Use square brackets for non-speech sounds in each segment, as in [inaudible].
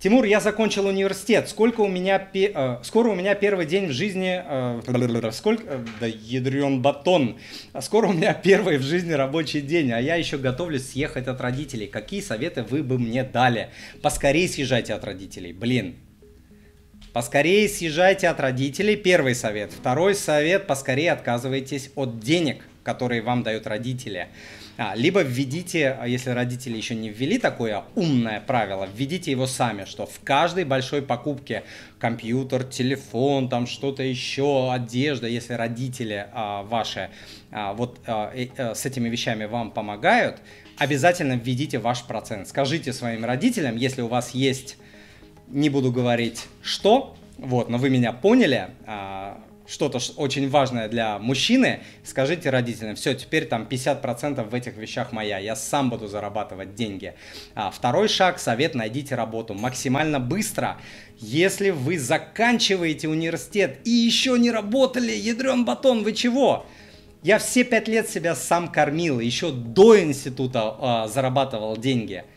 Тимур, я закончил университет. Сколько у меня... Пе... Э, скоро у меня первый день в жизни... Э, сколько... Э, да ядрен батон. Скоро у меня [laughs] первый в жизни рабочий день, а я еще готовлюсь съехать от родителей. Какие советы вы бы мне дали? Поскорее съезжайте от родителей. Блин, Поскорее съезжайте от родителей, первый совет. Второй совет, поскорее отказывайтесь от денег, которые вам дают родители. А, либо введите, а если родители еще не ввели такое умное правило, введите его сами, что в каждой большой покупке компьютер, телефон, там что-то еще, одежда, если родители а, ваши а, вот а, э, с этими вещами вам помогают, обязательно введите ваш процент. Скажите своим родителям, если у вас есть, не буду говорить что, вот, но вы меня поняли, а, что-то очень важное для мужчины, скажите родителям, все, теперь там 50% в этих вещах моя, я сам буду зарабатывать деньги. А второй шаг, совет, найдите работу максимально быстро. Если вы заканчиваете университет и еще не работали, ядрен батон, вы чего? Я все пять лет себя сам кормил, еще до института э, зарабатывал деньги –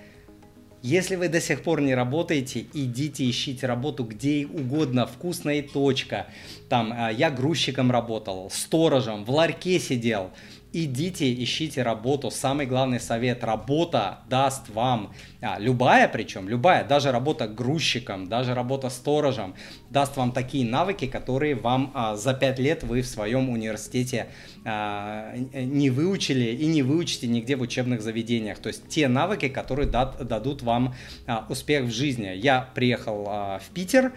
если вы до сих пор не работаете, идите ищите работу где угодно, вкусная точка. Там а, я грузчиком работал, сторожем, в ларьке сидел, идите, ищите работу. Самый главный совет, работа даст вам, а, любая причем, любая, даже работа грузчиком, даже работа сторожем, даст вам такие навыки, которые вам а, за 5 лет вы в своем университете а, не выучили и не выучите нигде в учебных заведениях. То есть те навыки, которые дад, дадут вам а, успех в жизни. Я приехал а, в Питер,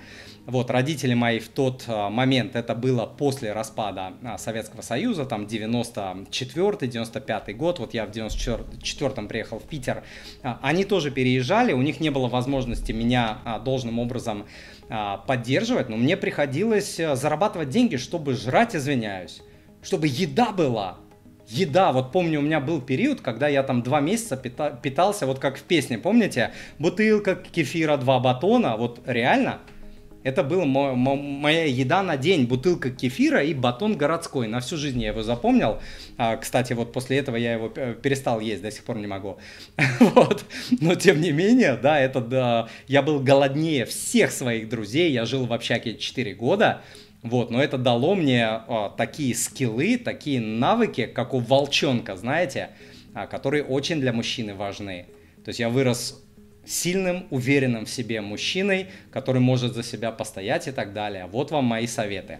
вот, родители мои в тот а, момент, это было после распада а, Советского Союза, там 94-95 год, вот я в 94-м приехал в Питер, а, они тоже переезжали, у них не было возможности меня должным образом поддерживать, но мне приходилось зарабатывать деньги, чтобы жрать, извиняюсь, чтобы еда была, Еда, вот помню, у меня был период, когда я там два месяца питался, вот как в песне, помните? Бутылка кефира, два батона, вот реально – это была моя еда на день, бутылка кефира и батон городской. На всю жизнь я его запомнил. А, кстати, вот после этого я его э, перестал есть, до сих пор не могу. [laughs] вот. Но тем не менее, да, это да, я был голоднее всех своих друзей. Я жил в общаге 4 года. Вот, но это дало мне а, такие скиллы, такие навыки, как у волчонка, знаете, а, которые очень для мужчины важны. То есть я вырос сильным, уверенным в себе мужчиной, который может за себя постоять и так далее. Вот вам мои советы.